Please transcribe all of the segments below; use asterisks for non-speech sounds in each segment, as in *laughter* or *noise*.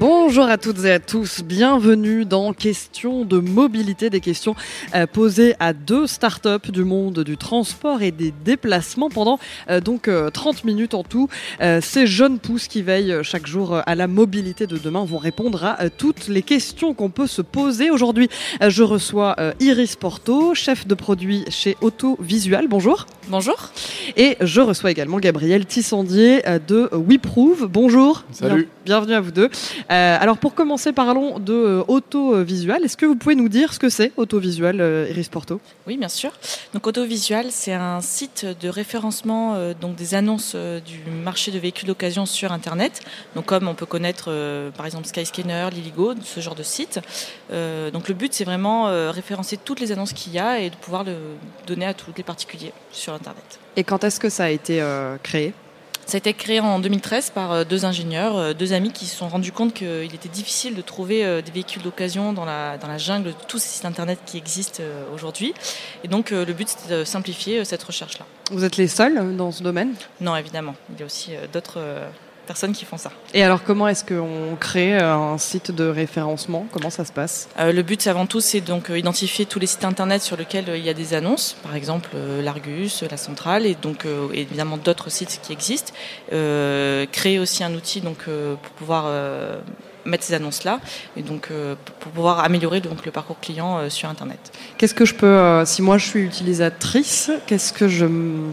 Bonjour à toutes et à tous, bienvenue dans Questions de mobilité, des questions euh, posées à deux startups du monde du transport et des déplacements pendant euh, donc 30 euh, minutes en tout. ces jeunes pousses qui veillent chaque jour à la mobilité de demain vont répondre à toutes les questions qu'on peut se poser. Aujourd'hui, je reçois Iris Porto, chef de produit chez Autovisual. Bonjour. Bonjour. Et je reçois également Gabriel Tissandier de WeProve. Bonjour. Salut. bienvenue à vous deux. Euh, alors pour commencer, parlons de euh, autovisual. Est-ce que vous pouvez nous dire ce que c'est autovisual, euh, Iris Porto? Oui, bien sûr. Donc autovisual, c'est un site de référencement donc des annonces du marché de véhicules d'occasion sur Internet. Donc comme on peut connaître par exemple Skyscanner, Liligo, ce genre de site. donc le but, c'est vraiment référencer toutes les annonces qu'il y a et de pouvoir le donner à tous les particuliers sur Internet. Et quand est-ce que ça a été créé? Ça a été créé en 2013 par euh, deux ingénieurs, euh, deux amis qui se sont rendus compte qu'il était difficile de trouver euh, des véhicules d'occasion dans la, dans la jungle de tous ces sites internet qui existent aujourd'hui. Et donc le but c'était de simplifier cette recherche-là. Vous êtes les seuls dans ce domaine? Non, évidemment. Il y a aussi d'autres personnes qui font ça. Et alors, comment est-ce qu'on crée euh, un site de référencement? Comment ça se passe? Euh, Le but, avant tout, c'est donc euh, identifier tous les sites internet sur lesquels il y a des annonces, par exemple l'Argus, la Centrale, et donc évidemment d'autres sites qui existent. créer aussi un outil donc pour pouvoir mettre ces annonces-là et donc pour pouvoir améliorer donc le parcours client sur Internet. Qu'est-ce que je peux, si moi je suis utilisatrice, qu'est-ce que je,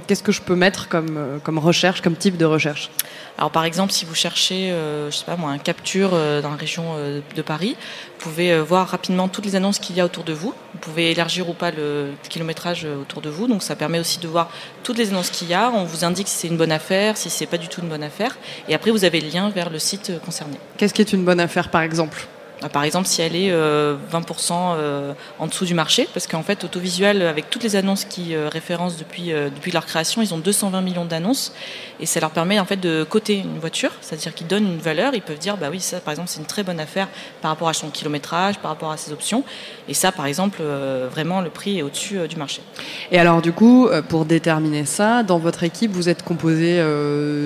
qu'est-ce que je peux mettre comme, comme recherche, comme type de recherche? Alors par exemple, si vous cherchez, euh, je sais pas moi, un capture euh, dans la région euh, de Paris, vous pouvez voir rapidement toutes les annonces qu'il y a autour de vous. Vous pouvez élargir ou pas le kilométrage autour de vous, donc ça permet aussi de voir toutes les annonces qu'il y a. On vous indique si c'est une bonne affaire, si c'est pas du tout une bonne affaire, et après vous avez le lien vers le site concerné. Qu'est-ce qui est une bonne affaire, par exemple par exemple, si elle est 20% euh, en dessous du marché, parce qu'en fait, Autovisual, avec toutes les annonces qui euh, référencent depuis, euh, depuis leur création, ils ont 220 millions d'annonces, et ça leur permet en fait de coter une voiture, c'est-à-dire qu'ils donnent une valeur, ils peuvent dire, bah oui, ça par exemple, c'est une très bonne affaire par rapport à son kilométrage, par rapport à ses options, et ça, par exemple, vraiment, le prix est au-dessus du marché. Et alors, du coup, pour déterminer ça, dans votre équipe, vous êtes composé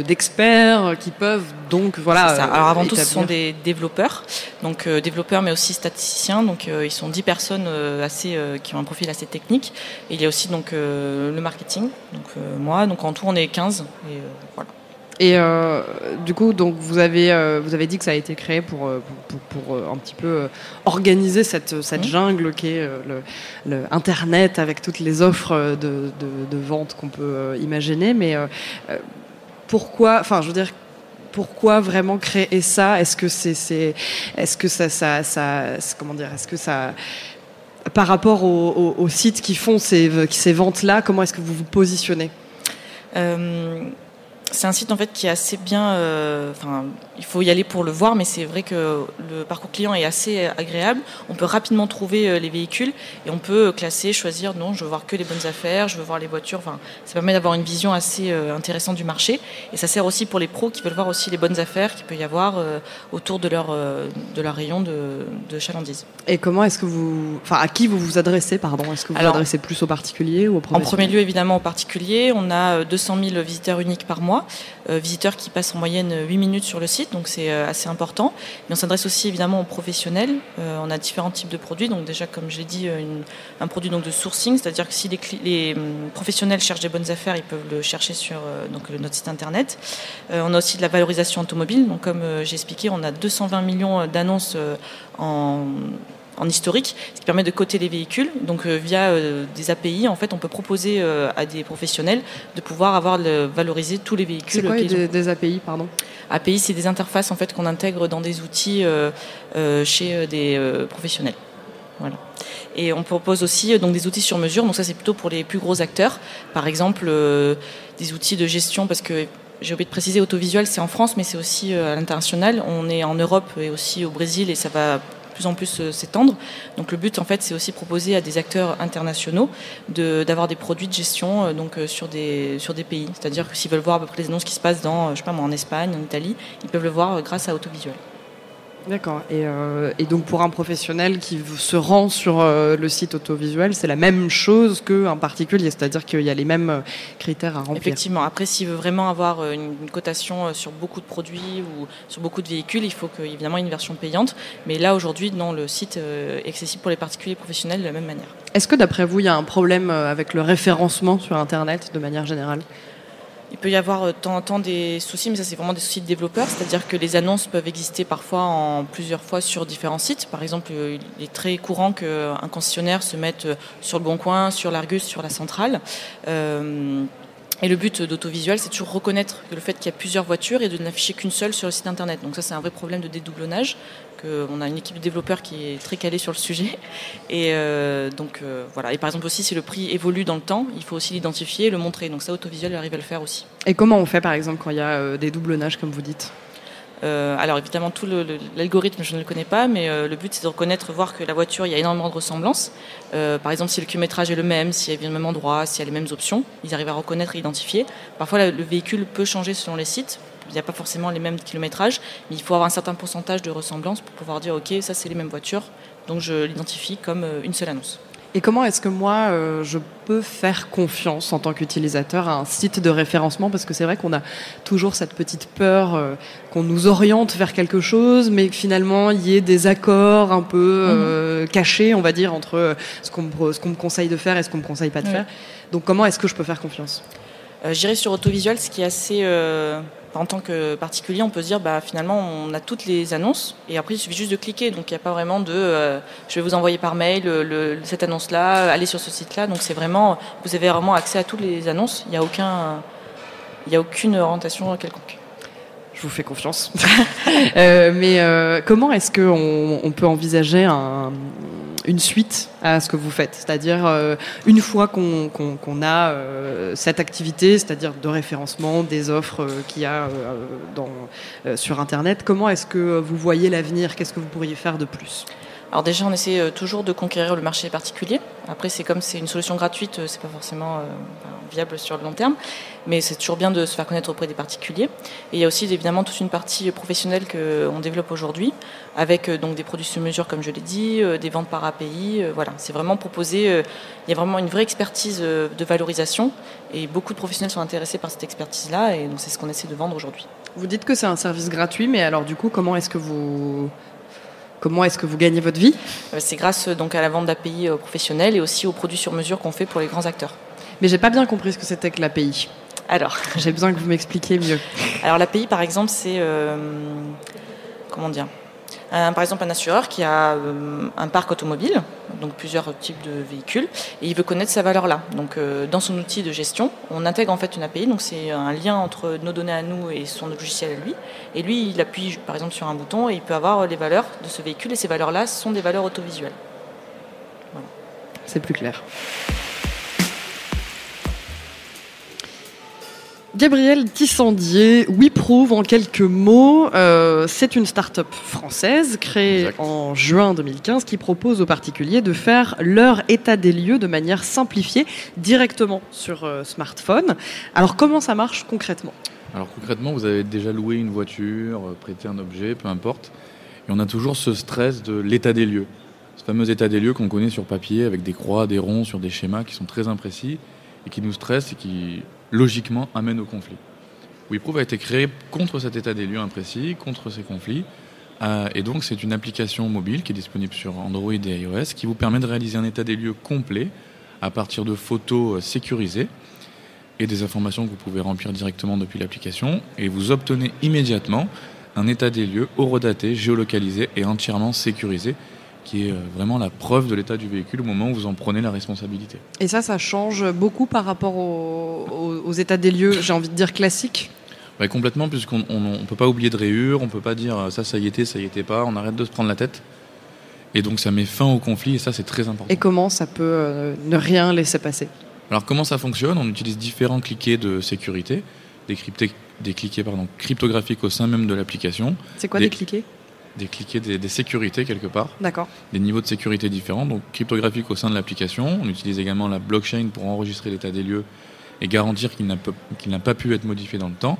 d'experts qui peuvent donc, voilà. Alors, avant tout, ce sont des développeurs, donc développeurs mais aussi statisticiens. Donc euh, ils sont 10 personnes euh, assez, euh, qui ont un profil assez technique. Et il y a aussi donc le marketing, donc moi. Donc en tout on est 15 et voilà. Et du coup, donc vous avez vous avez dit que ça a été créé pour pour, un petit peu organiser cette cette mmh. jungle qui est le, Internet avec toutes les offres de, de, de vente qu'on peut imaginer. Mais pourquoi Enfin, je veux dire, pourquoi vraiment créer ça? Est-ce que c'est, est-ce que ça, ça, ça comment dire Est-ce que ça, par rapport aux, sites qui font ces, ces ventes-là, comment est-ce que vous vous positionnez? Euh, c'est un site en fait qui est assez bien. Euh, enfin, il faut y aller pour le voir, mais c'est vrai que le parcours client est assez agréable. On peut rapidement trouver euh, les véhicules et on peut classer, choisir. Non, je veux voir que les bonnes affaires, je veux voir les voitures. Enfin, ça permet d'avoir une vision assez euh, intéressante du marché et ça sert aussi pour les pros qui veulent voir aussi les bonnes affaires qu'il peut y avoir autour de leur de leur rayon de, de chalandise. Et comment est-ce que vous, enfin, à qui vous vous adressez, pardon? Est-ce que vous vous adressez plus aux particuliers ou aux En premier lieu, évidemment, aux particuliers. On a 200 000 visiteurs uniques par mois. Euh, visiteurs qui passent en moyenne 8 minutes sur le site, donc c'est euh, assez important. Mais on s'adresse aussi évidemment aux professionnels. Euh, on a différents types de produits, donc déjà comme je l'ai dit, un produit donc de sourcing, c'est-à-dire que si les, hum, professionnels cherchent des bonnes affaires, ils peuvent le chercher sur donc, notre site internet. on a aussi de la valorisation automobile, donc comme j'ai expliqué, on a 220 millions d'annonces en en historique, ce qui permet de coter les véhicules. Donc euh, via euh, des API, en fait, on peut proposer euh, à des professionnels de pouvoir avoir le, valoriser tous les véhicules. C'est quoi des, API, pardon? API, c'est des interfaces en fait qu'on intègre dans des outils chez des professionnels. Voilà. Et on propose aussi donc des outils sur mesure. Donc ça, c'est plutôt pour les plus gros acteurs. Par exemple, des outils de gestion, parce que j'ai oublié de préciser, autovisuel, c'est en France, mais c'est aussi à l'international. On est en Europe et aussi au Brésil, et ça va plus en plus euh, s'étendre. Donc le but, en fait, c'est aussi proposer à des acteurs internationaux d'avoir des produits de gestion euh, donc, euh, sur, des, sur des pays. C'est-à-dire que s'ils veulent voir à peu près les annonces qui se passent dans, je sais pas moi, en Espagne, en Italie, ils peuvent le voir grâce à Autovisuel. D'accord. Et, et, donc pour un professionnel qui se rend sur le site autovisuel, c'est la même chose qu'un particulier, c'est-à-dire qu'il y a les mêmes critères à remplir. Effectivement. Après, s'il veut vraiment avoir une, cotation sur beaucoup de produits ou sur beaucoup de véhicules, il faut qu'il évidemment une version payante. Mais là, aujourd'hui, non, le site est accessible pour les particuliers et professionnels de la même manière. Est-ce que d'après vous, il y a un problème avec le référencement sur Internet de manière générale? Il peut y avoir de temps en temps des soucis, mais ça c'est vraiment des soucis de développeurs, c'est-à-dire que les annonces peuvent exister parfois en plusieurs fois sur différents sites. Par exemple, il est très courant qu'un concessionnaire se mette sur le Bon Coin, sur l'Argus, sur la centrale. Euh, et le but d'autovisuel, c'est toujours reconnaître le fait qu'il y a plusieurs voitures et de n'afficher qu'une seule sur le site internet. Donc ça, c'est un vrai problème de dédoublonnage. Que on a une équipe de développeurs qui est très calée sur le sujet. *laughs* Et euh, donc euh, voilà. Et par exemple aussi, si le prix évolue dans le temps, il faut aussi l'identifier et le montrer. Donc ça, autovisuel arrive à le faire aussi. Et comment on fait par exemple quand il y a euh, des doublonnages, comme vous dites? Euh, alors évidemment, tout l'algorithme, je ne le connais pas, mais euh, le but c'est de reconnaître, voir que la voiture, il y a énormément de ressemblances. Euh, par exemple, si le kilométrage est le même, s'il y a le même endroit, s'il y a les mêmes options, ils arrivent à reconnaître et identifier. Parfois, le véhicule peut changer selon les sites. Il n'y a pas forcément les mêmes kilométrages, mais il faut avoir un certain pourcentage de ressemblance pour pouvoir dire, ok, ça c'est les mêmes voitures, donc je l'identifie comme une seule annonce. Et comment est-ce que moi, euh, je peux faire confiance en tant qu'utilisateur à un site de référencement? Parce que c'est vrai qu'on a toujours cette petite peur euh, qu'on nous oriente vers quelque chose, mais que finalement, il y ait des accords un peu euh, mhm. cachés, on va dire, entre ce qu'on me, conseille de faire et ce qu'on me conseille pas de faire. Donc comment est-ce que je peux faire confiance? J'irai sur Autovisual, ce qui est assez en tant que particulier, on peut se dire bah, finalement on a toutes les annonces et après il suffit juste de cliquer. Donc il n'y a pas vraiment de euh, je vais vous envoyer par mail cette annonce-là, allez sur ce site-là. Donc c'est vraiment vous avez vraiment accès à toutes les annonces. Il n'y a aucun a aucune orientation quelconque. Je vous fais confiance. *laughs* Euh, mais euh, comment est-ce qu'on on peut envisager un, une suite à ce que vous faites. C'est-à-dire, euh, une fois qu'on a euh, cette activité, c'est-à-dire de référencement des offres euh, qu'il y a sur Internet, comment est-ce que vous voyez l'avenir? Qu'est-ce que vous pourriez faire de plus? Alors déjà, on essaie toujours de conquérir le marché particulier. Après, c'est comme c'est une solution gratuite, c'est pas forcément viable sur le long terme, mais c'est toujours bien de se faire connaître auprès des particuliers. Et il y a aussi évidemment toute une partie professionnelle qu'on développe aujourd'hui, avec euh, donc des produits sur mesure, comme je l'ai dit, euh, des ventes par API. Euh, voilà, c'est vraiment proposé. Il y a vraiment une vraie expertise de valorisation, et beaucoup de professionnels sont intéressés par cette expertise-là, et donc c'est ce qu'on essaie de vendre aujourd'hui. Vous dites que c'est un service gratuit, mais alors du coup, comment est-ce que vous Comment est-ce que vous gagnez votre vie? C'est grâce donc à la vente d'API professionnels et aussi aux produits sur mesure qu'on fait pour les grands acteurs. Mais j'ai pas bien compris ce que c'était que l'API. Alors, *laughs* j'ai besoin que vous m'expliquiez mieux. Alors l'API, par exemple, c'est euh, comment dire? Par exemple, un assureur qui a euh, un parc automobile, donc plusieurs types de véhicules, et il veut connaître sa valeur là. Donc, euh, dans son outil de gestion, on intègre en fait une API, donc c'est un lien entre nos données à nous et son logiciel à lui. Et lui, il appuie par exemple sur un bouton et il peut avoir les valeurs de ce véhicule, et ces valeurs-là sont des valeurs autovisuelles. Voilà. C'est plus clair. Gabriel Tissandier, WeProve en quelques mots, euh, c'est une start-up française créée en juin 2015 qui propose aux particuliers de faire leur état des lieux de manière simplifiée directement sur euh, smartphone. Alors comment ça marche concrètement? Alors concrètement, vous avez déjà loué une voiture, euh, prêté un objet, peu importe, et on a toujours ce stress de l'état des lieux. Ce fameux état des lieux qu'on connaît sur papier avec des croix, des ronds, sur des schémas qui sont très imprécis et qui nous stressent et qui logiquement amène au conflit. WeProve a été créé contre cet état des lieux imprécis, contre ces conflits. Euh, et donc, c'est une application mobile qui est disponible sur Android et iOS qui vous permet de réaliser un état des lieux complet à partir de photos euh, sécurisées et des informations que vous pouvez remplir directement depuis l'application. Et vous obtenez immédiatement un état des lieux horodaté, géolocalisé et entièrement sécurisé qui est euh, vraiment la preuve de l'état du véhicule au moment où vous en prenez la responsabilité. Et ça, ça change beaucoup par rapport aux, états des lieux, j'ai envie de dire classiques bah, Complètement, puisqu'on ne peut pas oublier de rayures, on ne peut pas dire euh, ça, ça y était, ça y était pas, on arrête de se prendre la tête. Et donc ça met fin au conflit et ça, c'est très important. Et comment ça peut euh, ne rien laisser passer? Alors comment ça fonctionne? On utilise différents cliquets de sécurité, des, des cliquets pardon, cryptographiques au sein même de l'application. C'est quoi des cliquets? Des cliquets, des, sécurités quelque part. D'accord. Des niveaux de sécurité différents, donc cryptographiques au sein de l'application. On utilise également la blockchain pour enregistrer l'état des lieux et garantir qu'il n'a pas pu être modifié dans le temps,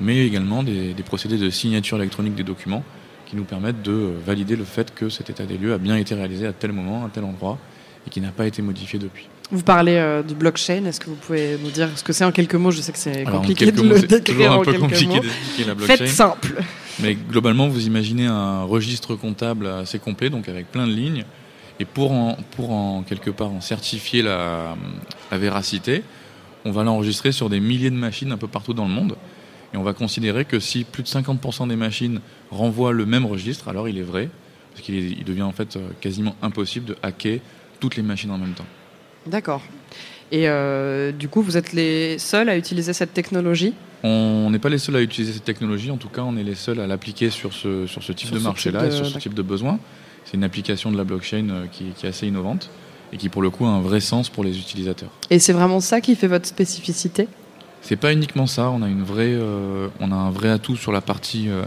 mais également des, procédés de signature électronique des documents qui nous permettent de valider le fait que cet état des lieux a bien été réalisé à tel moment, à tel endroit, et qui n'a pas été modifié depuis. Vous parlez euh, du blockchain, est-ce que vous pouvez nous dire ce que c'est en quelques mots? Je sais que c'est compliqué de le décrire en quelques mots. La blockchain. Faites simple. Mais globalement, vous imaginez un registre comptable assez complet, donc avec plein de lignes. Et pour en, pour en quelque part en certifier la, la véracité, on va l'enregistrer sur des milliers de machines un peu partout dans le monde. Et on va considérer que si plus de 50% des machines renvoient le même registre, alors il est vrai, parce qu'il devient en fait euh, quasiment impossible de hacker toutes les machines en même temps. D'accord. Et euh, du coup, vous êtes les seuls à utiliser cette technologie? On n'est pas les seuls à utiliser cette technologie, en tout cas, on est les seuls à l'appliquer sur ce, sur ce type de marché-là et sur ce type de besoin. C'est une application de la blockchain euh, qui, qui, est assez innovante et qui, pour le coup, a un vrai sens pour les utilisateurs. Et c'est vraiment ça qui fait votre spécificité? C'est pas uniquement ça, on a, une vraie, euh, on a un vrai atout sur la partie euh,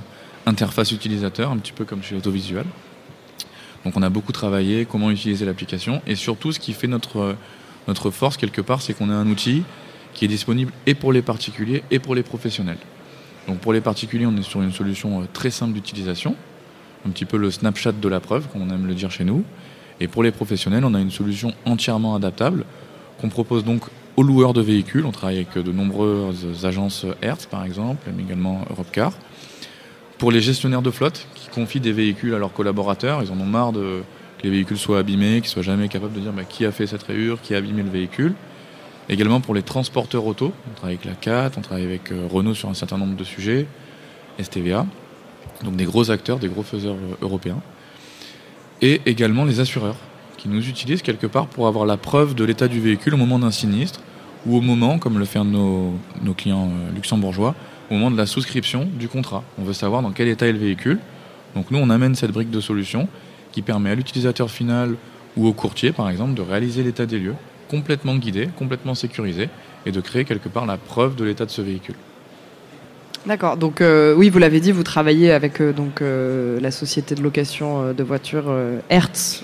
interface utilisateur, un petit peu comme chez l'autovisuel. Donc on a beaucoup travaillé comment utiliser l'application et surtout ce qui fait notre, notre force quelque part, c'est qu'on a un outil qui est disponible et pour les particuliers et pour les professionnels. Donc pour les particuliers, on est sur une solution euh, très simple d'utilisation, un petit peu le Snapchat de la preuve, comme on aime le dire chez nous. Et pour les professionnels, on a une solution entièrement adaptable qu'on propose donc aux loueurs de véhicules. On travaille avec de nombreuses agences Hertz par exemple, mais également Europcar. Pour les gestionnaires de flotte qui confient des véhicules à leurs collaborateurs, ils en ont marre de, les véhicules soient abîmés, qu'ils soient jamais capables de dire bah, qui a fait cette rayure, qui a abîmé le véhicule. Également pour les transporteurs auto, on travaille avec la CAT, on travaille avec euh, Renault sur un certain nombre de sujets, STVA, donc des gros acteurs, des gros faiseurs euh, européens. Et également les assureurs, qui nous utilisent quelque part pour avoir la preuve de l'état du véhicule au moment d'un sinistre, ou au moment, comme le font nos, nos clients euh, luxembourgeois, au moment de la souscription du contrat. On veut savoir dans quel état est le véhicule. Donc nous, on amène cette brique de solution qui permet à l'utilisateur final ou au courtier, par exemple, de réaliser l'état des lieux, complètement guidé, complètement sécurisé, et de créer quelque part la preuve de l'état de ce véhicule. D'accord. Donc euh, oui, vous l'avez dit, vous travaillez avec euh, donc euh, la société de location de voitures Hertz.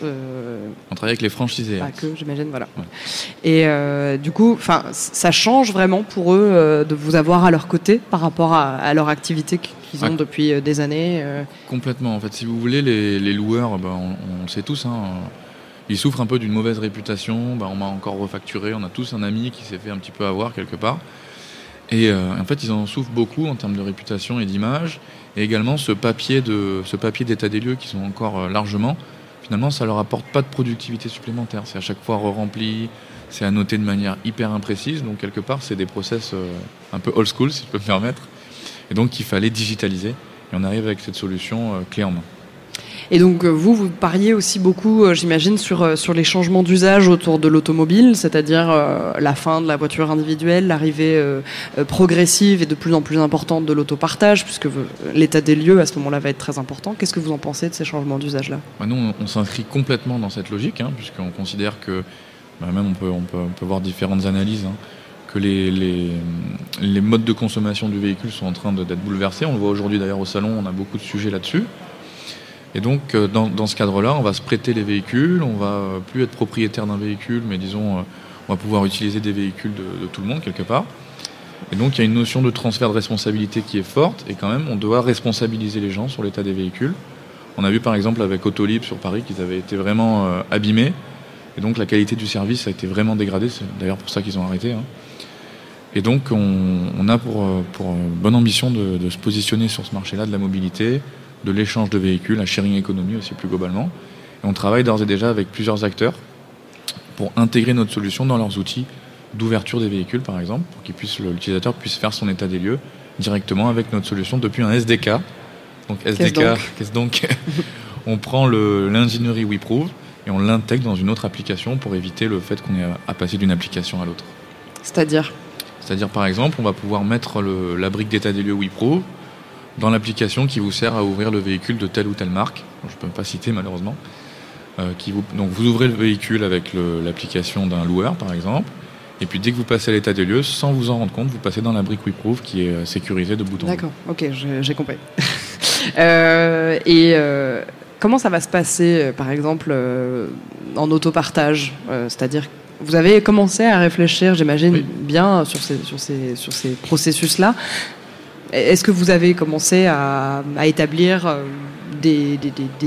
On travaille avec les franchisés. pas Hertz. que, j'imagine, voilà. Ouais. Et du coup, enfin, ça change vraiment pour eux de vous avoir à leur côté par rapport à, à leur activité qu'ils ont depuis des années. Complètement. En fait, si vous voulez, les, les loueurs, ben, on, on le sait tous, hein, ils souffrent un peu d'une mauvaise réputation. Ben, on m'a encore refacturé. On a tous un ami qui s'est fait un petit peu avoir quelque part. Et euh, en fait, ils en souffrent beaucoup en termes de réputation et d'image. Et également, ce papier de ce papier d'état des lieux qui sont encore euh, largement, finalement, ça leur apporte pas de productivité supplémentaire. C'est à chaque fois re-rempli, c'est noter de manière hyper imprécise. Donc quelque part, c'est des process euh, un peu old school, si je peux me permettre. Et donc, il fallait digitaliser. Et on arrive avec cette solution clé en main. Et donc euh, vous, vous pariez aussi beaucoup, euh, j'imagine, sur, euh, sur les changements d'usage autour de l'automobile, c'est-à-dire la fin de la voiture individuelle, l'arrivée progressive et de plus en plus importante de l'autopartage, puisque l'état des lieux à ce moment-là va être très important. Qu'est-ce que vous en pensez de ces changements d'usage-là? Bah, nous, on, s'inscrit complètement dans cette logique, hein, puisqu'on considère que, bah, même on peut, on, peut, voir différentes analyses, hein, que les, les, modes de consommation du véhicule sont en train d'être bouleversés. On le voit aujourd'hui d'ailleurs au salon, on a beaucoup de sujets là-dessus. Et donc, euh, dans, dans ce cadre-là, on va se prêter les véhicules, on va euh, plus être propriétaire d'un véhicule, mais disons, euh, on va pouvoir utiliser des véhicules de, tout le monde quelque part. Et donc, il y a une notion de transfert de responsabilité qui est forte, et quand même, on doit responsabiliser les gens sur l'état des véhicules. On a vu par exemple avec Autolib sur Paris qu'ils avaient été vraiment abîmés, et donc la qualité du service a été vraiment dégradée. C'est d'ailleurs pour ça qu'ils ont arrêté. hein. Et donc, on, on a pour, pour bonne ambition de, de se positionner sur ce marché-là de la mobilité, de l'échange de véhicules, la sharing economy aussi plus globalement. Et on travaille d'ores et déjà avec plusieurs acteurs pour intégrer notre solution dans leurs outils d'ouverture des véhicules, par exemple, pour que l'utilisateur puisse faire son état des lieux directement avec notre solution depuis un SDK. Donc SDK, donc qu'est-ce donc *laughs* On prend l'ingénierie WeProve et on l'intègre dans une autre application pour éviter le fait qu'on ait à- passer d'une application à l'autre. C'est-à-dire? C'est-à-dire, par exemple, on va pouvoir mettre le- la brique d'état des lieux WePro dans l'application qui vous sert à ouvrir le véhicule de telle ou telle marque. Je ne peux pas citer malheureusement. Euh, qui vous, donc vous ouvrez le véhicule avec l'application d'un loueur, par exemple. Et puis dès que vous passez à l'état des lieux, sans vous en rendre compte, vous passez dans la brique WeProve qui est euh, sécurisée de bout en bout. D'accord, ok, j'ai compris. *laughs* Euh, et euh, comment ça va se passer, par exemple, euh, en autopartage C'est-à-dire, vous avez commencé à réfléchir, j'imagine, Oui. bien sur ces, sur ces, sur ces processus-là. Est-ce que vous avez commencé à, à établir euh, des,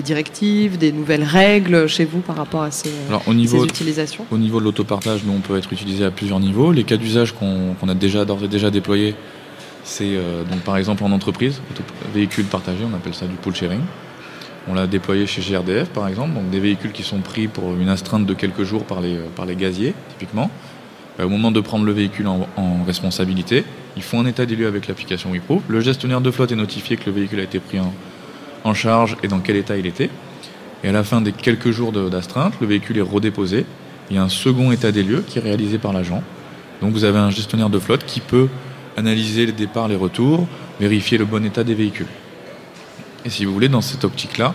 directives, des nouvelles règles chez vous par rapport à ces, au niveau, utilisations? Au niveau de l'autopartage, nous, on peut être utilisé à plusieurs niveaux. Les cas d'usage qu'on a déjà d'ores et déjà déployés, c'est euh, donc par exemple en entreprise, véhicule partagé, on appelle ça du pool sharing. On l'a déployé chez GRDF par exemple, donc des véhicules qui sont pris pour une astreinte de quelques jours par les, par les gaziers, typiquement. Euh, au moment de prendre le véhicule en, responsabilité, ils font un état des lieux avec l'application WePro. Le gestionnaire de flotte est notifié que le véhicule a été pris en, charge et dans quel état il était. Et à la fin des quelques jours d'astreinte, le véhicule est redéposé. Il y a un second état des lieux qui est réalisé par l'agent. Donc vous avez un gestionnaire de flotte qui peut analyser les départs, les retours, vérifier le bon état des véhicules. Et si vous voulez, dans cette optique-là,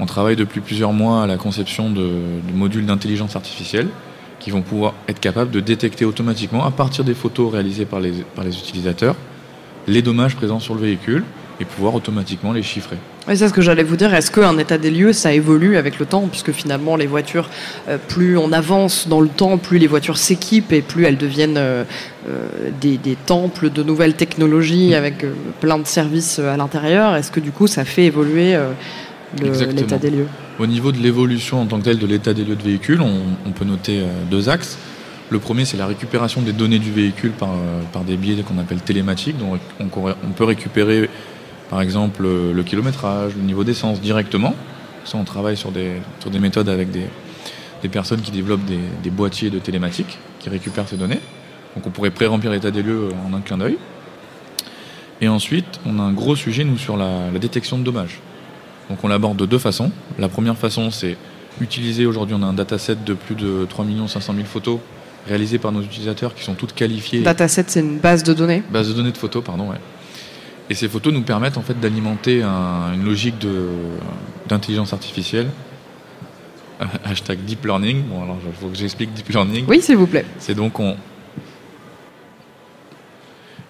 on travaille depuis plusieurs mois à la conception de modules d'intelligence artificielle qui vont pouvoir être capables de détecter automatiquement, à partir des photos réalisées par les, par les utilisateurs, les dommages présents sur le véhicule et pouvoir automatiquement les chiffrer. Oui, c'est ce que j'allais vous dire. Est-ce qu'un état des lieux, ça évolue avec le temps Puisque finalement, les voitures, euh, plus on avance dans le temps, plus les voitures s'équipent et plus elles deviennent euh, euh, des, des, temples de nouvelles technologies mm. avec plein de services à l'intérieur. Est-ce que du coup, ça fait évoluer l'état des lieux au niveau de l'évolution en tant que telle de l'état des lieux de véhicule, on, peut noter euh, deux axes. Le premier, c'est la récupération des données du véhicule par, euh, par des biais qu'on appelle télématiques. Donc on, on, peut récupérer, par exemple, le kilométrage, le niveau d'essence directement. Ça, on travaille sur des, sur des méthodes avec des, des personnes qui développent des, des, boîtiers de télématique qui récupèrent ces données. Donc on pourrait pré-remplir l'état des lieux en un clin d'œil. Et ensuite, on a un gros sujet, nous, sur la, la détection de dommages. Donc on l'aborde de deux façons. La première façon, c'est utiliser aujourd'hui, on a un dataset de plus de 3 500 000 photos réalisées par nos utilisateurs qui sont toutes qualifiées. Dataset, c'est une base de données Base de données de photos, pardon, ouais. Et ces photos nous permettent en fait d'alimenter une logique d'intelligence artificielle. *laughs* hashtag deep learning. Bon, alors il faut que j'explique deep learning. Oui, s'il vous plaît. C'est donc on,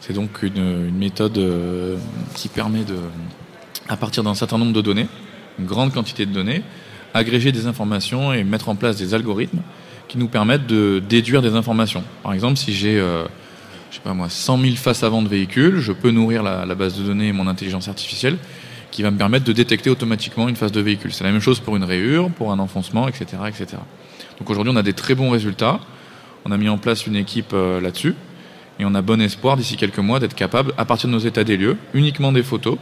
c'est donc une, une méthode euh, qui permet de à partir d'un certain nombre de données, une grande quantité de données, agréger des informations et mettre en place des algorithmes qui nous permettent de déduire des informations. Par exemple, si j'ai, euh, je sais pas moi, 100 000 faces avant de véhicules, je peux nourrir la, base de données et mon intelligence artificielle qui va me permettre de détecter automatiquement une face de véhicule. C'est la même chose pour une rayure, pour un enfoncement, etc., etc. Donc aujourd'hui, on a des très bons résultats. On a mis en place une équipe euh, là-dessus et on a bon espoir d'ici quelques mois d'être capable, à partir de nos états des lieux, uniquement des photos,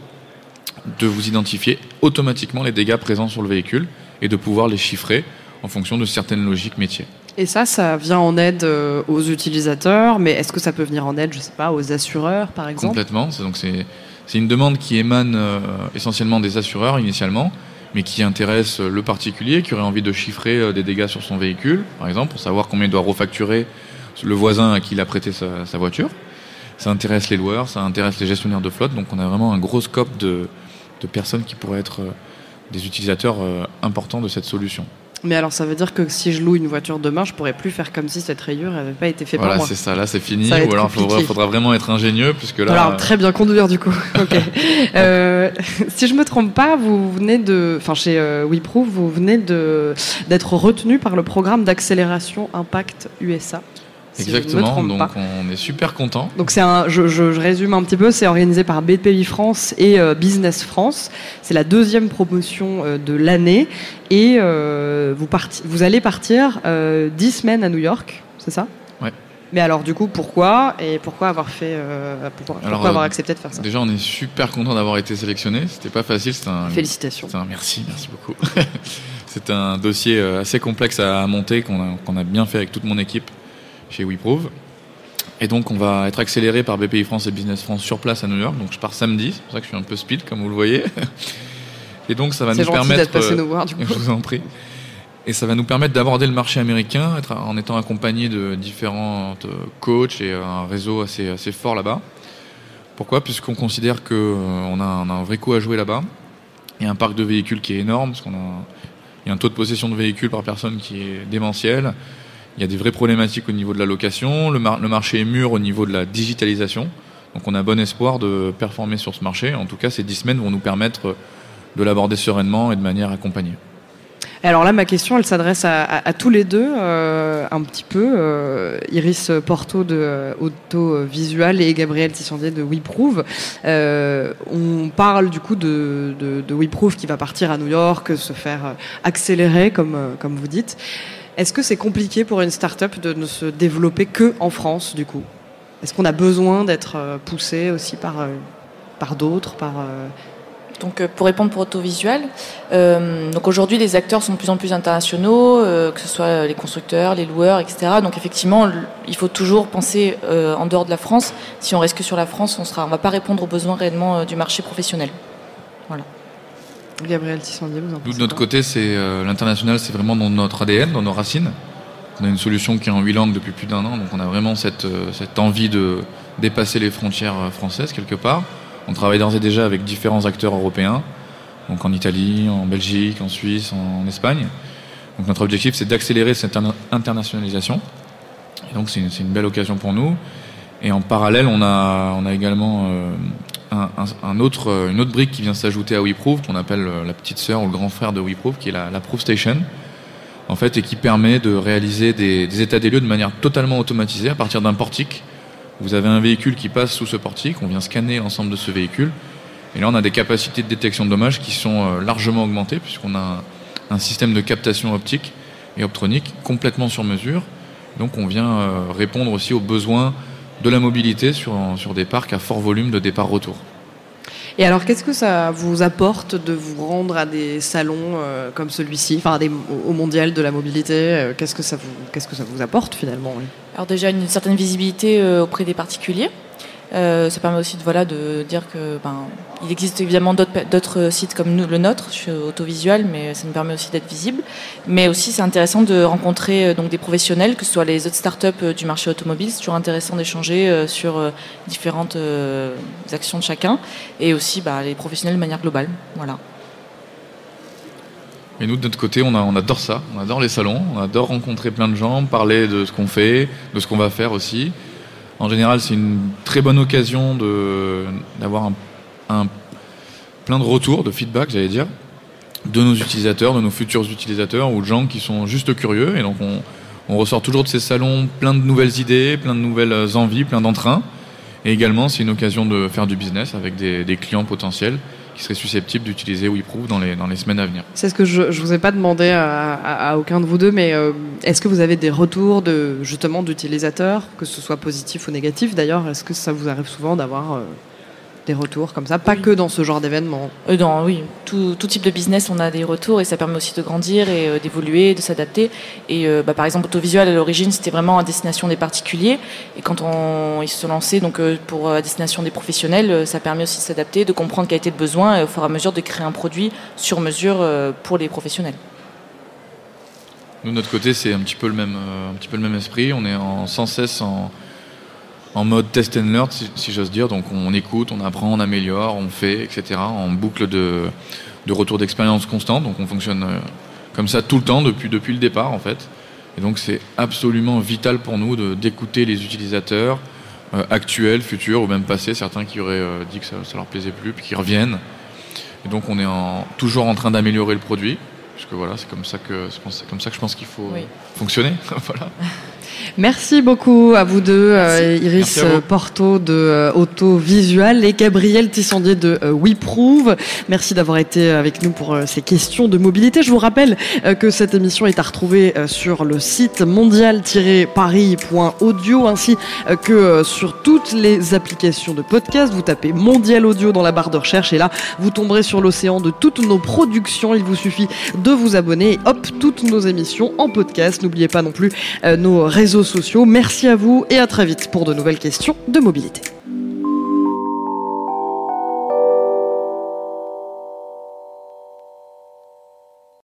de vous identifier automatiquement les dégâts présents sur le véhicule et de pouvoir les chiffrer en fonction de certaines logiques métiers. Et ça, ça vient en aide euh, aux utilisateurs, mais est-ce que ça peut venir en aide, je sais pas, aux assureurs, par exemple? Complètement. Donc c'est c'est une demande qui émane euh, essentiellement des assureurs initialement, mais qui intéresse le particulier qui aurait envie de chiffrer euh, des dégâts sur son véhicule, par exemple, pour savoir combien il doit refacturer le voisin à qui il a prêté sa, sa voiture. Ça intéresse les loueurs, ça intéresse les gestionnaires de flotte, donc on a vraiment un gros scope de, de personnes qui pourraient être euh, des utilisateurs euh, importants de cette solution. Mais alors, ça veut dire que si je loue une voiture demain, je pourrais plus faire comme si cette rayure n'avait pas été faite par moi. Voilà, c'est ça. Là, c'est fini. Ou alors, il faudra, vraiment être ingénieux, puisque là. Alors, très bien conduire du coup. *laughs* ok. Euh, si je me trompe pas, vous venez de, enfin, chez euh, vous venez de d'être retenu par le programme d'accélération Impact USA. Exactement, donc on est super content. Donc c'est un, je, je, résume un petit peu, c'est organisé par BPI France et euh, Business France. C'est la deuxième promotion euh, de l'année et euh, vous, vous allez partir dix semaines à New York, c'est ça? Ouais. Mais alors du coup, pourquoi et pourquoi avoir fait, pourquoi, avoir accepté de faire ça? Déjà, on est super content d'avoir été sélectionné. C'était pas facile. Un, Félicitations. Un, merci, merci beaucoup. *laughs* c'est un dossier assez complexe à monter qu'on a, qu'on a bien fait avec toute mon équipe chez WeProve. Et donc, on va être accéléré par BPI France et Business France sur place à New York. Donc, je pars samedi. C'est pour ça que je suis un peu speed, comme vous le voyez. *laughs* Et donc, ça va nous permettre. Passé nous voir, du *laughs* coup. Je vous en prie. Et ça va nous permettre d'aborder le marché américain en étant accompagné de différents coachs et un réseau assez, assez fort là-bas. Pourquoi? Puisqu'on considère qu'on euh, a, a, un vrai coup à jouer là-bas. Il y a un parc de véhicules qui est énorme, parce qu'on a, il y a un taux de possession de véhicules par personne qui est démentiel. Il y a des vraies problématiques au niveau de la location. Le, marché est mûr au niveau de la digitalisation. Donc on a bon espoir de performer sur ce marché. En tout cas, ces dix semaines vont nous permettre de l'aborder sereinement et de manière accompagnée. Alors là, ma question, elle s'adresse à, tous les deux. Euh, un petit peu, Iris Porto de Autovisual et Gabriel Tissandier de WeProve. on parle du coup de, de, de qui va partir à New York, se faire accélérer, comme vous dites. Est-ce que c'est compliqué pour une start-up de ne se développer que en France, du coup? Est-ce qu'on a besoin d'être poussé aussi par, par d'autres par, donc, euh, pour répondre pour autovisuel, euh, donc aujourd'hui les acteurs sont de plus en plus internationaux, euh, que ce soit les constructeurs, les loueurs, etc. Donc effectivement, il faut toujours penser en dehors de la France. Si on reste que sur la France, on sera, on va pas répondre aux besoins réellement du marché professionnel. Voilà. Gabriel Tissandier, vous en Nous, de notre côté, c'est l'international, c'est vraiment dans notre ADN, dans nos racines. On a une solution qui est en huit langues depuis plus d'un an, donc on a vraiment cette, cette envie de dépasser les frontières françaises quelque part. On travaille d'ores et déjà avec différents acteurs européens, donc en Italie, en Belgique, en Suisse, en, Espagne. Donc notre objectif, c'est d'accélérer cette internationalisation. Et donc c'est une, belle occasion pour nous. Et en parallèle, on a, on a également euh, un, autre, une autre brique qui vient s'ajouter à WeProve, qu'on appelle euh, la petite sœur ou le grand frère de WeProve, qui est la, la Proof Station, en fait, et qui permet de réaliser des, états des lieux de manière totalement automatisée à partir d'un portique vous avez un véhicule qui passe sous ce portique, on vient scanner l'ensemble de ce véhicule, et là on a des capacités de détection de dommages qui sont euh, largement augmentées, puisqu'on a un, système de captation optique et optronique complètement sur mesure. Donc on vient euh, répondre aussi aux besoins de la mobilité sur, sur des parcs à fort volume de départ-retour. Et alors, qu'est-ce que ça vous apporte de vous rendre à des salons euh, comme celui-ci, enfin au mondial de la mobilité euh, Qu'est-ce que ça vous, qu'est-ce que ça vous apporte finalement Alors déjà une certaine visibilité euh, auprès des particuliers. Euh, ça permet aussi de, voilà, de dire que ben, il existe évidemment d'autres sites comme le nôtre, je suis autovisuel, mais ça nous permet aussi d'être visible. Mais aussi, c'est intéressant de rencontrer euh, donc des professionnels, que ce soit les autres startups euh, du marché automobile. C'est toujours intéressant d'échanger sur différentes actions de chacun, et aussi bah, les professionnels de manière globale. Voilà. Et nous, de notre côté, on, on adore ça. On adore les salons, on adore rencontrer plein de gens, parler de ce qu'on fait, de ce qu'on va faire aussi. En général, c'est une très bonne occasion d'avoir un, plein de retours, de feedback, j'allais dire, de nos utilisateurs, de nos futurs utilisateurs ou de gens qui sont juste curieux. Et donc, on, ressort toujours de ces salons plein de nouvelles idées, plein de nouvelles envies, plein d'entrains. Et également, c'est une occasion de faire du business avec des clients potentiels qui serait susceptible d'utiliser WeProof dans les, dans les semaines à venir. C'est ce que je ne vous ai pas demandé à, aucun de vous deux, mais euh, est-ce que vous avez des retours justement d'utilisateurs, que ce soit positif ou négatif d'ailleurs Est-ce que ça vous arrive souvent d'avoir... Euh, des retours comme ça, pas que dans ce genre d'événement. Euh, dans, oui, tout, tout, type de business, on a des retours et ça permet aussi de grandir et euh, d'évoluer, de s'adapter. Et euh, bah, par exemple, Autovisual, à l'origine, c'était vraiment à destination des particuliers. Et quand on, ils se lançaient donc, pour à destination des professionnels, ça permet aussi de s'adapter, de comprendre quel était le besoin et au fur et à mesure de créer un produit sur mesure pour les professionnels. Nous, de notre côté, c'est un petit peu le même, un petit peu le même esprit. On est en, sans cesse en en mode test and learn, si, j'ose dire. Donc on écoute, on apprend, on améliore, on fait, etc. En boucle de, retour d'expérience constant. Donc on fonctionne euh, comme ça tout le temps, depuis, le départ en fait. Et donc c'est absolument vital pour nous d'écouter les utilisateurs euh, actuels, futurs ou même passés, certains qui auraient euh, dit que ça, ça leur plaisait plus, puis qui reviennent. Et donc on est toujours en train d'améliorer le produit, puisque voilà, c'est comme ça que c'est comme ça que je pense qu'il faut fonctionner. *laughs* voilà. Merci beaucoup à vous deux, euh, Iris Porto de euh, Autovisual et Gabriel Tissandier de euh, WeProve. Merci d'avoir été avec nous pour ces questions de mobilité. Je vous rappelle que cette émission est à retrouver sur le site mondial-paris.audio ainsi que sur toutes les applications de podcast. Vous tapez Mondial Audio dans la barre de recherche et là, vous tomberez sur l'océan de toutes nos productions. Il vous suffit de vous abonner et hop, toutes nos émissions en podcast. N'oubliez pas non plus nos réseaux sociaux. Merci à vous et à très vite pour de nouvelles questions de mobilité.